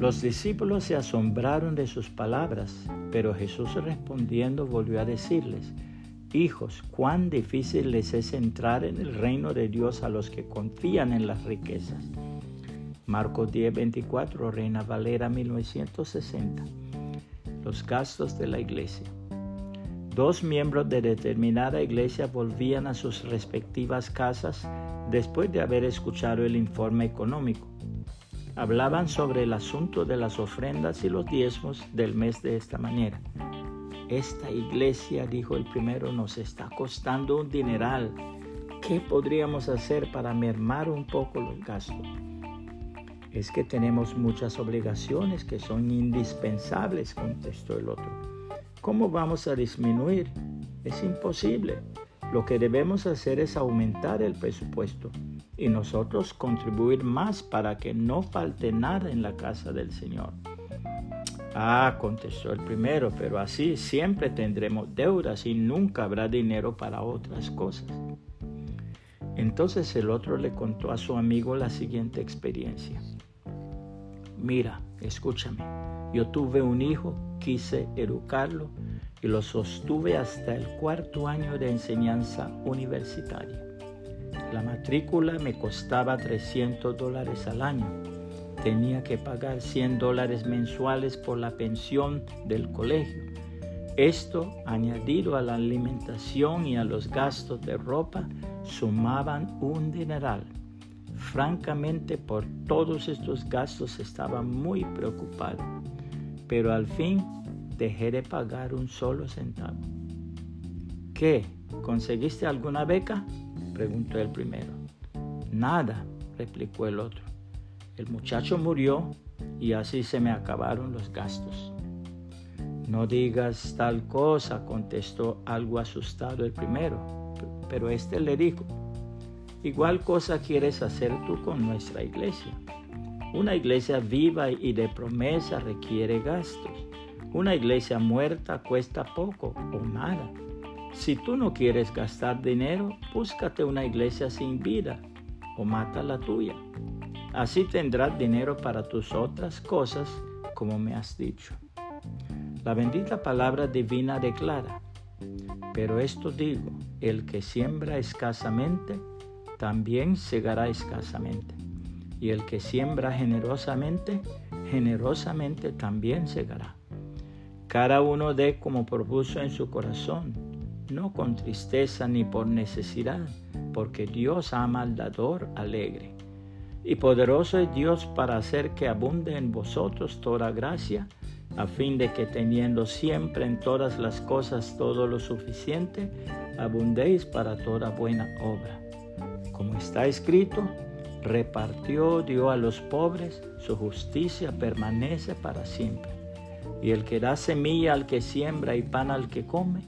Los discípulos se asombraron de sus palabras, pero Jesús respondiendo volvió a decirles, Hijos, cuán difícil les es entrar en el reino de Dios a los que confían en las riquezas. Marcos 10, 24, Reina Valera 1960. Los gastos de la iglesia. Dos miembros de determinada iglesia volvían a sus respectivas casas después de haber escuchado el informe económico hablaban sobre el asunto de las ofrendas y los diezmos del mes de esta manera. Esta iglesia, dijo el primero, nos está costando un dineral. ¿Qué podríamos hacer para mermar un poco los gastos? Es que tenemos muchas obligaciones que son indispensables, contestó el otro. ¿Cómo vamos a disminuir? Es imposible. Lo que debemos hacer es aumentar el presupuesto y nosotros contribuir más para que no falte nada en la casa del Señor. Ah, contestó el primero, pero así siempre tendremos deudas y nunca habrá dinero para otras cosas. Entonces el otro le contó a su amigo la siguiente experiencia. Mira, escúchame, yo tuve un hijo, quise educarlo y lo sostuve hasta el cuarto año de enseñanza universitaria. La matrícula me costaba 300 dólares al año. Tenía que pagar 100 dólares mensuales por la pensión del colegio. Esto, añadido a la alimentación y a los gastos de ropa, sumaban un dineral. Francamente, por todos estos gastos estaba muy preocupado, pero al fin dejé de pagar un solo centavo. ¿Qué? ¿Conseguiste alguna beca? Preguntó el primero. Nada, replicó el otro. El muchacho murió y así se me acabaron los gastos. No digas tal cosa, contestó algo asustado el primero. Pero éste le dijo, igual cosa quieres hacer tú con nuestra iglesia. Una iglesia viva y de promesa requiere gastos. Una iglesia muerta cuesta poco o nada. Si tú no quieres gastar dinero, búscate una iglesia sin vida o mata la tuya. Así tendrás dinero para tus otras cosas, como me has dicho. La bendita palabra divina declara, pero esto digo, el que siembra escasamente, también segará escasamente. Y el que siembra generosamente, generosamente también segará. Cada uno dé como propuso en su corazón no con tristeza ni por necesidad, porque Dios ama al dador alegre. Y poderoso es Dios para hacer que abunde en vosotros toda gracia, a fin de que teniendo siempre en todas las cosas todo lo suficiente, abundéis para toda buena obra. Como está escrito, repartió, dio a los pobres, su justicia permanece para siempre. Y el que da semilla al que siembra y pan al que come,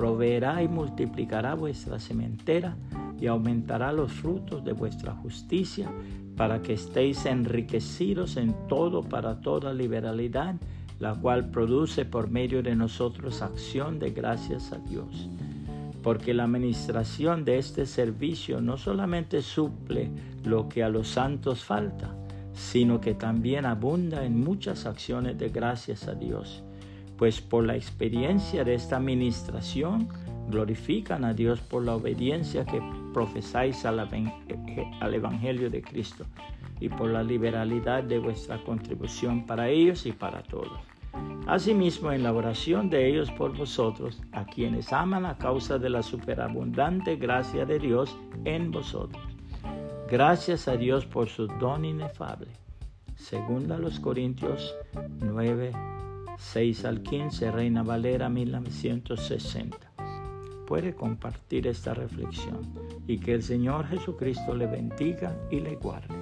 proveerá y multiplicará vuestra sementera y aumentará los frutos de vuestra justicia para que estéis enriquecidos en todo para toda liberalidad, la cual produce por medio de nosotros acción de gracias a Dios. Porque la administración de este servicio no solamente suple lo que a los santos falta, sino que también abunda en muchas acciones de gracias a Dios pues por la experiencia de esta administración glorifican a Dios por la obediencia que profesáis al, Evangelio de Cristo y por la liberalidad de vuestra contribución para ellos y para todos. Asimismo, en la oración de ellos por vosotros, a quienes aman a causa de la superabundante gracia de Dios en vosotros. Gracias a Dios por su don inefable. Segunda los Corintios 9, 6 al 15, Reina Valera 1960. Puede compartir esta reflexión y que el Señor Jesucristo le bendiga y le guarde.